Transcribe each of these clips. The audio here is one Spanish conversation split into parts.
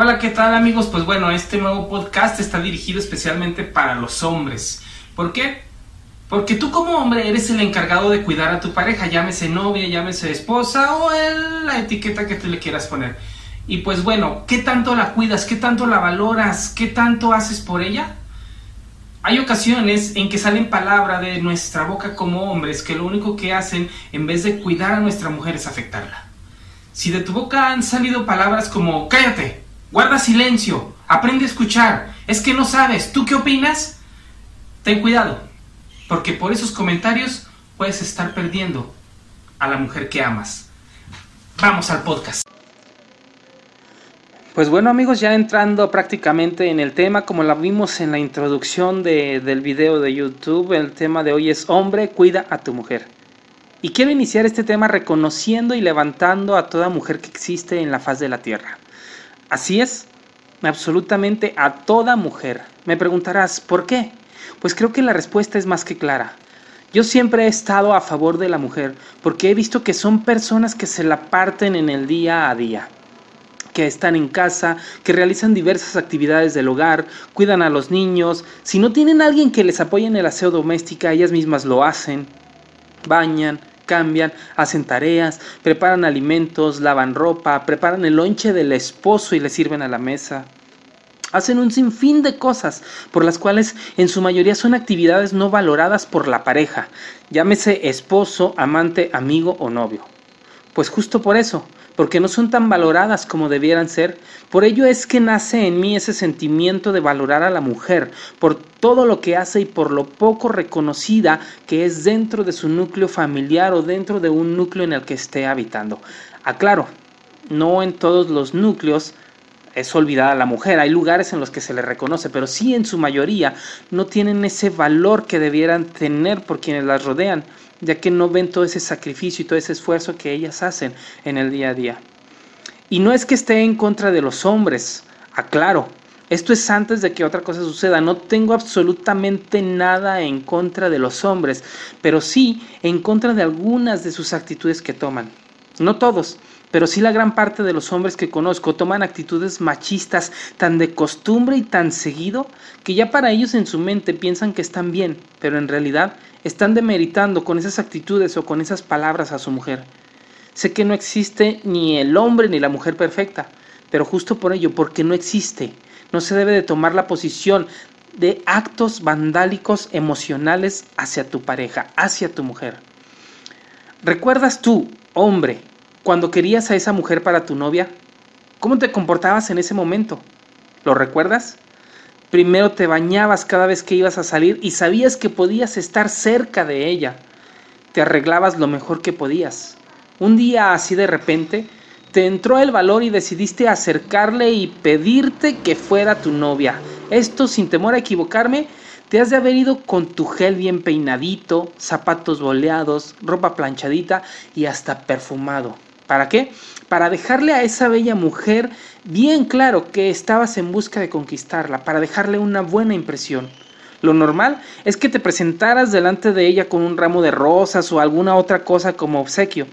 Hola, ¿qué tal amigos? Pues bueno, este nuevo podcast está dirigido especialmente para los hombres. ¿Por qué? Porque tú como hombre eres el encargado de cuidar a tu pareja, llámese novia, llámese esposa o la etiqueta que tú le quieras poner. Y pues bueno, ¿qué tanto la cuidas? ¿Qué tanto la valoras? ¿Qué tanto haces por ella? Hay ocasiones en que salen palabras de nuestra boca como hombres que lo único que hacen en vez de cuidar a nuestra mujer es afectarla. Si de tu boca han salido palabras como cállate, guarda silencio, aprende a escuchar, es que no sabes, ¿tú qué opinas? Ten cuidado, porque por esos comentarios puedes estar perdiendo a la mujer que amas. Vamos al podcast. Pues bueno amigos, ya entrando prácticamente en el tema, como la vimos en la introducción del video de YouTube, el tema de hoy es hombre, cuida a tu mujer. Y quiero iniciar este tema reconociendo y levantando a toda mujer que existe en la faz de la tierra. Así es, absolutamente a toda mujer. Me preguntarás, ¿por qué? Pues creo que la respuesta es más que clara. Yo siempre he estado a favor de la mujer porque he visto que son personas que se la parten en el día a día que están en casa, que realizan diversas actividades del hogar, cuidan a los niños, si no tienen alguien que les apoye en el aseo doméstico, ellas mismas lo hacen, bañan, cambian, hacen tareas, preparan alimentos, lavan ropa, preparan el lonche del esposo y le sirven a la mesa. Hacen un sinfín de cosas por las cuales en su mayoría son actividades no valoradas por la pareja, llámese esposo, amante, amigo o novio. Pues justo por eso, porque no son tan valoradas como debieran ser. Por ello es que nace en mí ese sentimiento de valorar a la mujer, por todo lo que hace y por lo poco reconocida que es dentro de su núcleo familiar o dentro de un núcleo en el que esté habitando. Aclaro, no en todos los núcleos es olvidada la mujer. Hay lugares en los que se le reconoce, pero sí en su mayoría no tienen ese valor que debieran tener por quienes las rodean ya que no ven todo ese sacrificio y todo ese esfuerzo que ellas hacen en el día a día. Y no es que esté en contra de los hombres, aclaro, esto es antes de que otra cosa suceda. No tengo absolutamente nada en contra de los hombres, pero sí en contra de algunas de sus actitudes que toman. No todos, pero sí la gran parte de los hombres que conozco toman actitudes machistas tan de costumbre y tan seguido que ya para ellos en su mente piensan que están bien, pero en realidad están demeritando con esas actitudes o con esas palabras a su mujer. Sé que no existe ni el hombre ni la mujer perfecta, pero justo por ello, porque no existe, no se debe de tomar la posición de actos vandálicos emocionales hacia tu pareja, hacia tu mujer. ¿Recuerdas tú, hombre, cuando querías a esa mujer para tu novia? ¿Cómo te comportabas en ese momento? ¿Lo recuerdas? Primero te bañabas cada vez que ibas a salir y sabías que podías estar cerca de ella. Te arreglabas lo mejor que podías. Un día así de repente, te entró el valor y decidiste acercarle y pedirte que fuera tu novia. Esto sin temor a equivocarme, te has de haber ido con tu gel bien peinadito, zapatos boleados, ropa planchadita y hasta perfumado. ¿Para qué? Para dejarle a esa bella mujer bien claro que estabas en busca de conquistarla, para dejarle una buena impresión. Lo normal es que te presentaras delante de ella con un ramo de rosas o alguna otra cosa como obsequio.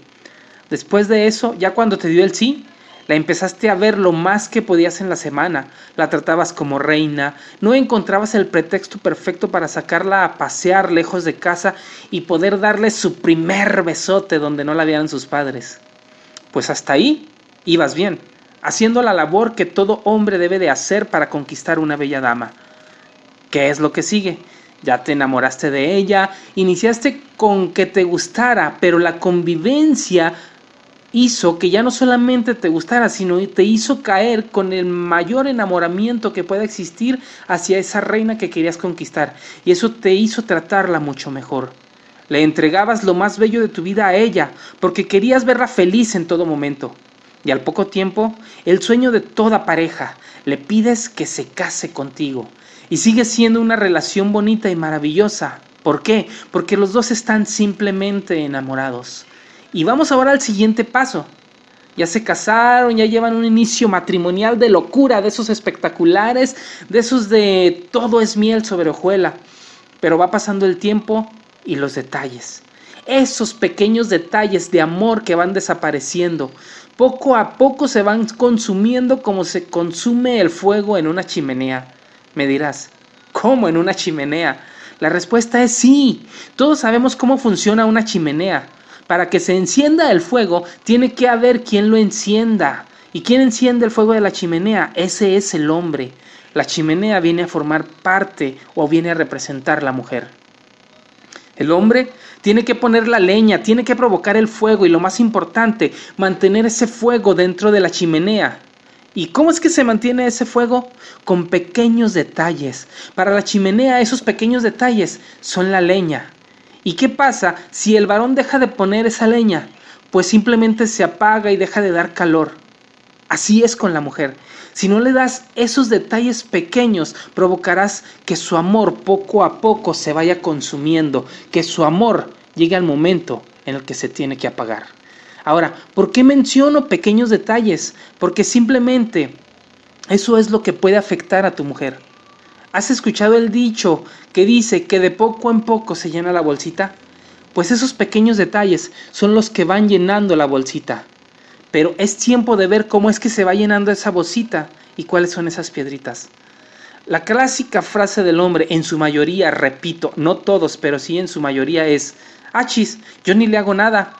Después de eso, ya cuando te dio el sí, la empezaste a ver lo más que podías en la semana, la tratabas como reina, no encontrabas el pretexto perfecto para sacarla a pasear lejos de casa y poder darle su primer besote donde no la vieran sus padres pues hasta ahí ibas bien, haciendo la labor que todo hombre debe de hacer para conquistar una bella dama. ¿Qué es lo que sigue? Ya te enamoraste de ella, iniciaste con que te gustara, pero la convivencia hizo que ya no solamente te gustara, sino te hizo caer con el mayor enamoramiento que pueda existir hacia esa reina que querías conquistar. Y eso te hizo tratarla mucho mejor. Le entregabas lo más bello de tu vida a ella, porque querías verla feliz en todo momento. Y al poco tiempo, el sueño de toda pareja, le pides que se case contigo. Y sigue siendo una relación bonita y maravillosa. ¿Por qué? Porque los dos están simplemente enamorados. Y vamos ahora al siguiente paso. Ya se casaron, ya llevan un inicio matrimonial de locura, de esos espectaculares, de esos de todo es miel sobre hojuela. Pero va pasando el tiempo y los detalles. Esos pequeños detalles de amor que van desapareciendo. poco a poco se van consumiendo como se consume el fuego en una chimenea. Me dirás, ¿cómo en una chimenea? La respuesta es sí. Todos sabemos cómo funciona una chimenea. Para que se encienda el fuego, tiene que haber quien lo encienda. ¿Y quién enciende el fuego de la chimenea? Ese es el hombre. La chimenea viene a formar parte o viene a representar la mujer. El hombre tiene que poner la leña, tiene que provocar el fuego y lo más importante, mantener ese fuego dentro de la chimenea. ¿Y cómo es que se mantiene ese fuego? Con pequeños detalles. Para la chimenea esos pequeños detalles son la leña. ¿Y qué pasa si el varón deja de poner esa leña? Pues simplemente se apaga y deja de dar calor. Así es con la mujer. Si no le das esos detalles pequeños, provocarás que su amor poco a poco se vaya consumiendo, que su amor llegue al momento en el que se tiene que apagar. Ahora, ¿por qué menciono pequeños detalles? Porque simplemente eso es lo que puede afectar a tu mujer. ¿Has escuchado el dicho que dice que de poco en poco se llena la bolsita? Pues esos pequeños detalles son los que van llenando la bolsita pero es tiempo de ver cómo es que se va llenando esa bolsita y cuáles son esas piedritas. La clásica frase del hombre, en su mayoría, repito, no todos, pero sí en su mayoría es, achis, yo ni le hago nada,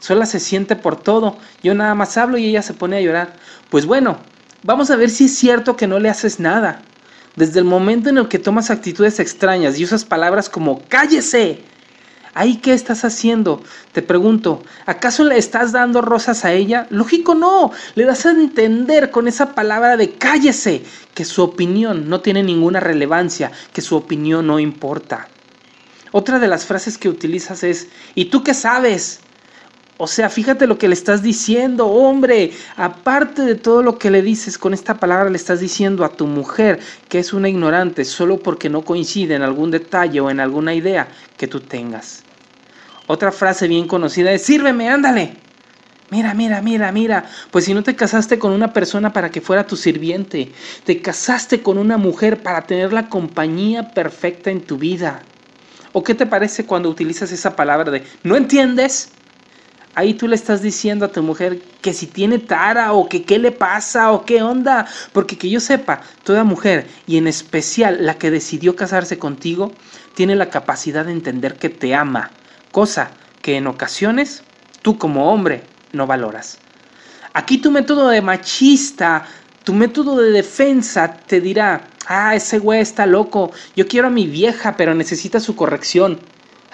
sola se siente por todo, yo nada más hablo y ella se pone a llorar. Pues bueno, vamos a ver si es cierto que no le haces nada. Desde el momento en el que tomas actitudes extrañas y usas palabras como cállese, ¿Ahí qué estás haciendo? Te pregunto, ¿acaso le estás dando rosas a ella? Lógico no, le das a entender con esa palabra de cállese que su opinión no tiene ninguna relevancia, que su opinión no importa. Otra de las frases que utilizas es, ¿y tú qué sabes? O sea, fíjate lo que le estás diciendo, hombre. Aparte de todo lo que le dices, con esta palabra le estás diciendo a tu mujer que es una ignorante solo porque no coincide en algún detalle o en alguna idea que tú tengas. Otra frase bien conocida es, sírveme, ándale. Mira, mira, mira, mira. Pues si no te casaste con una persona para que fuera tu sirviente, te casaste con una mujer para tener la compañía perfecta en tu vida. ¿O qué te parece cuando utilizas esa palabra de, ¿no entiendes? Ahí tú le estás diciendo a tu mujer que si tiene tara o que qué le pasa o qué onda. Porque que yo sepa, toda mujer, y en especial la que decidió casarse contigo, tiene la capacidad de entender que te ama. Cosa que en ocasiones tú como hombre no valoras. Aquí tu método de machista, tu método de defensa te dirá, ah, ese güey está loco, yo quiero a mi vieja, pero necesita su corrección.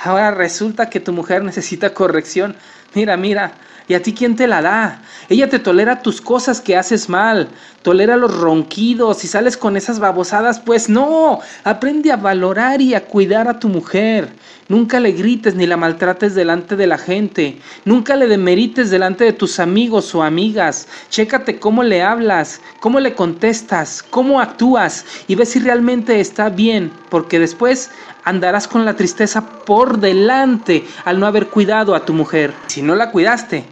Ahora resulta que tu mujer necesita corrección. Mira, mira, ¿y a ti quién te la da? Ella te tolera tus cosas que haces mal, tolera los ronquidos y sales con esas babosadas, pues no, aprende a valorar y a cuidar a tu mujer. Nunca le grites ni la maltrates delante de la gente. Nunca le demerites delante de tus amigos o amigas. Chécate cómo le hablas, cómo le contestas, cómo actúas y ve si realmente está bien, porque después andarás con la tristeza por delante al no haber cuidado a tu mujer. Si no la cuidaste,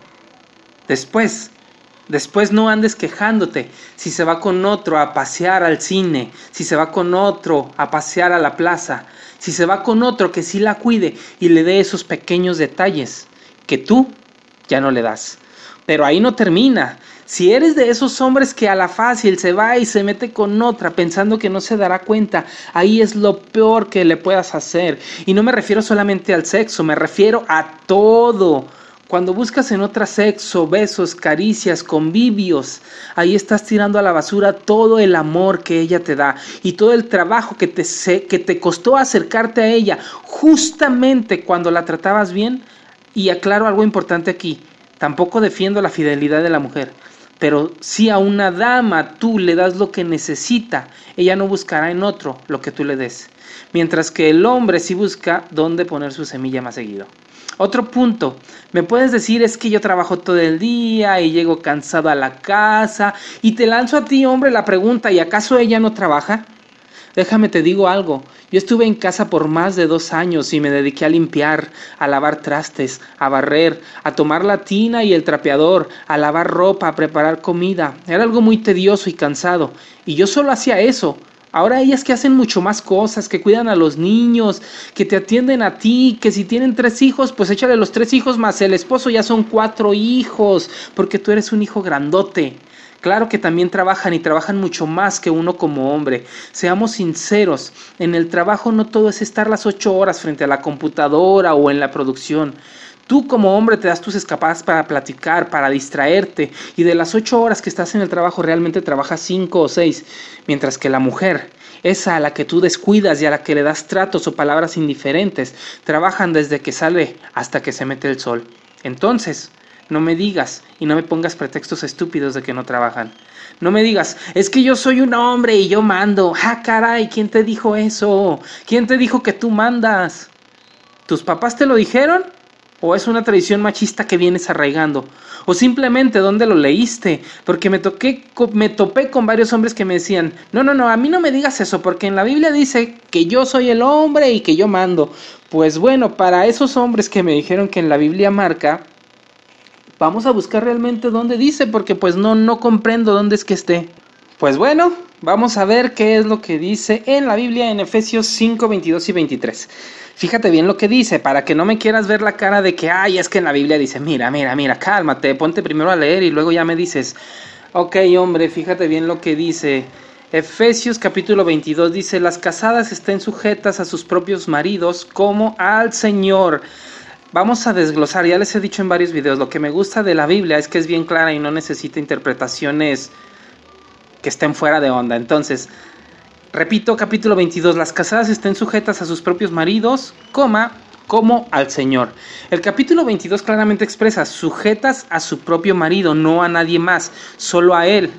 después Después no andes quejándote si se va con otro a pasear al cine, si se va con otro a pasear a la plaza, si se va con otro que sí la cuide y le dé esos pequeños detalles que tú ya no le das. Pero ahí no termina. Si eres de esos hombres que a la fácil se va y se mete con otra pensando que no se dará cuenta, ahí es lo peor que le puedas hacer. Y no me refiero solamente al sexo, me refiero a todo. Cuando buscas en otra sexo, besos, caricias, convivios, ahí estás tirando a la basura todo el amor que ella te da y todo el trabajo que te, que te costó acercarte a ella justamente cuando la tratabas bien. Y aclaro algo importante aquí, tampoco defiendo la fidelidad de la mujer, pero si a una dama tú le das lo que necesita, ella no buscará en otro lo que tú le des, mientras que el hombre sí busca dónde poner su semilla más seguido. Otro punto, me puedes decir es que yo trabajo todo el día y llego cansado a la casa y te lanzo a ti, hombre, la pregunta, ¿y acaso ella no trabaja? Déjame te digo algo, yo estuve en casa por más de dos años y me dediqué a limpiar, a lavar trastes, a barrer, a tomar la tina y el trapeador, a lavar ropa, a preparar comida. Era algo muy tedioso y cansado, y yo solo hacía eso, Ahora ellas que hacen mucho más cosas, que cuidan a los niños, que te atienden a ti, que si tienen tres hijos, pues échale los tres hijos más el esposo, ya son cuatro hijos, porque tú eres un hijo grandote. Claro que también trabajan y trabajan mucho más que uno como hombre. Seamos sinceros, en el trabajo no todo es estar las ocho horas frente a la computadora o en la producción. Tú como hombre te das tus escapadas para platicar, para distraerte, y de las ocho horas que estás en el trabajo realmente trabajas cinco o seis, mientras que la mujer, esa a la que tú descuidas y a la que le das tratos o palabras indiferentes, trabajan desde que sale hasta que se mete el sol. Entonces, no me digas y no me pongas pretextos estúpidos de que no trabajan. No me digas, es que yo soy un hombre y yo mando. ¡Ah, caray! ¿Quién te dijo eso? ¿Quién te dijo que tú mandas? ¿Tus papás te lo dijeron? ¿O es una tradición machista que vienes arraigando? ¿O simplemente dónde lo leíste? Porque me, toqué, me topé con varios hombres que me decían, no, no, no, a mí no me digas eso, porque en la Biblia dice que yo soy el hombre y que yo mando. Pues bueno, para esos hombres que me dijeron que en la Biblia marca, vamos a buscar realmente dónde dice, porque pues no, no comprendo dónde es que esté. Pues bueno, vamos a ver qué es lo que dice en la Biblia en Efesios 5, 22 y 23. Fíjate bien lo que dice, para que no me quieras ver la cara de que, ay, es que en la Biblia dice, mira, mira, mira, cálmate, ponte primero a leer y luego ya me dices, ok, hombre, fíjate bien lo que dice. Efesios capítulo 22 dice, las casadas estén sujetas a sus propios maridos como al Señor. Vamos a desglosar, ya les he dicho en varios videos, lo que me gusta de la Biblia es que es bien clara y no necesita interpretaciones que estén fuera de onda. Entonces, Repito, capítulo 22, las casadas estén sujetas a sus propios maridos, coma, como al Señor. El capítulo 22 claramente expresa sujetas a su propio marido, no a nadie más, solo a él.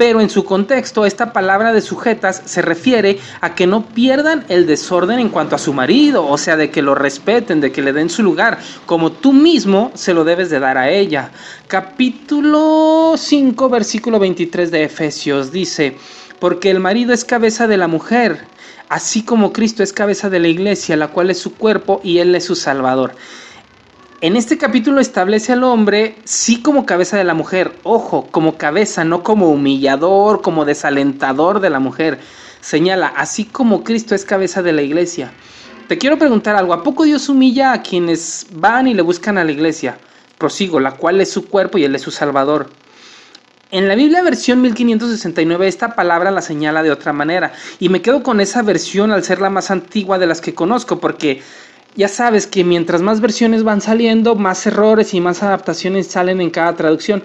Pero en su contexto, esta palabra de sujetas se refiere a que no pierdan el desorden en cuanto a su marido, o sea, de que lo respeten, de que le den su lugar, como tú mismo se lo debes de dar a ella. Capítulo 5, versículo 23 de Efesios dice, porque el marido es cabeza de la mujer, así como Cristo es cabeza de la iglesia, la cual es su cuerpo y él es su salvador. En este capítulo establece al hombre sí como cabeza de la mujer, ojo, como cabeza, no como humillador, como desalentador de la mujer. Señala, así como Cristo es cabeza de la iglesia. Te quiero preguntar algo, ¿a poco Dios humilla a quienes van y le buscan a la iglesia? Prosigo, la cual es su cuerpo y él es su salvador. En la Biblia versión 1569 esta palabra la señala de otra manera y me quedo con esa versión al ser la más antigua de las que conozco porque ya sabes que mientras más versiones van saliendo, más errores y más adaptaciones salen en cada traducción.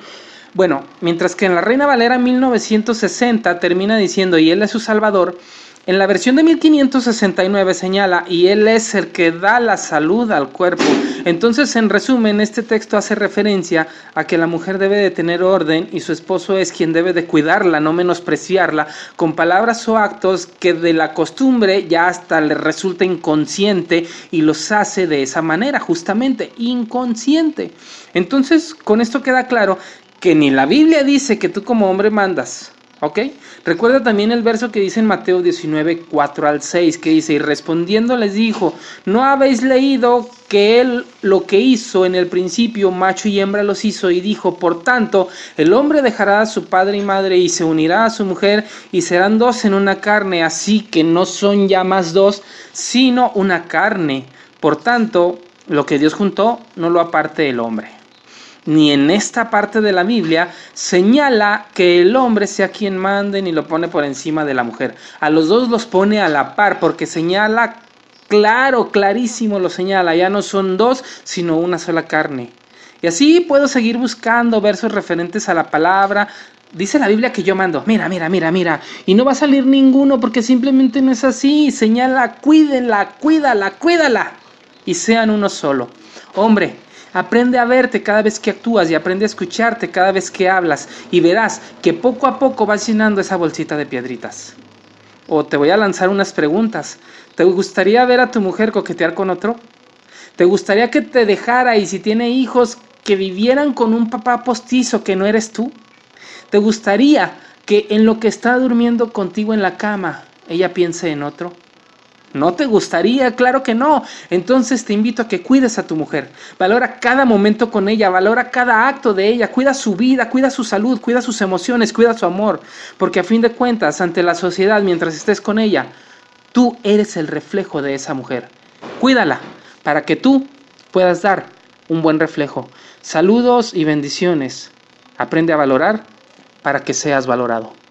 Bueno, mientras que en la Reina Valera 1960 termina diciendo y él es su salvador, en la versión de 1569 señala, y Él es el que da la salud al cuerpo. Entonces, en resumen, este texto hace referencia a que la mujer debe de tener orden y su esposo es quien debe de cuidarla, no menospreciarla, con palabras o actos que de la costumbre ya hasta le resulta inconsciente y los hace de esa manera, justamente, inconsciente. Entonces, con esto queda claro que ni la Biblia dice que tú como hombre mandas, ¿Ok? Recuerda también el verso que dice en Mateo 19, 4 al 6, que dice, y respondiendo les dijo, ¿no habéis leído que él lo que hizo en el principio, macho y hembra los hizo? Y dijo, por tanto, el hombre dejará a su padre y madre y se unirá a su mujer y serán dos en una carne, así que no son ya más dos, sino una carne. Por tanto, lo que Dios juntó, no lo aparte el hombre ni en esta parte de la Biblia señala que el hombre sea quien mande ni lo pone por encima de la mujer. A los dos los pone a la par porque señala claro, clarísimo lo señala, ya no son dos, sino una sola carne. Y así puedo seguir buscando versos referentes a la palabra. Dice la Biblia que yo mando, mira, mira, mira, mira, y no va a salir ninguno porque simplemente no es así. Señala, cuídenla, cuídala, cuídala, y sean uno solo. Hombre, Aprende a verte cada vez que actúas y aprende a escucharte cada vez que hablas y verás que poco a poco vas llenando esa bolsita de piedritas. O te voy a lanzar unas preguntas. ¿Te gustaría ver a tu mujer coquetear con otro? ¿Te gustaría que te dejara y si tiene hijos que vivieran con un papá postizo que no eres tú? ¿Te gustaría que en lo que está durmiendo contigo en la cama ella piense en otro? ¿No te gustaría? Claro que no. Entonces te invito a que cuides a tu mujer. Valora cada momento con ella, valora cada acto de ella, cuida su vida, cuida su salud, cuida sus emociones, cuida su amor. Porque a fin de cuentas, ante la sociedad, mientras estés con ella, tú eres el reflejo de esa mujer. Cuídala para que tú puedas dar un buen reflejo. Saludos y bendiciones. Aprende a valorar para que seas valorado.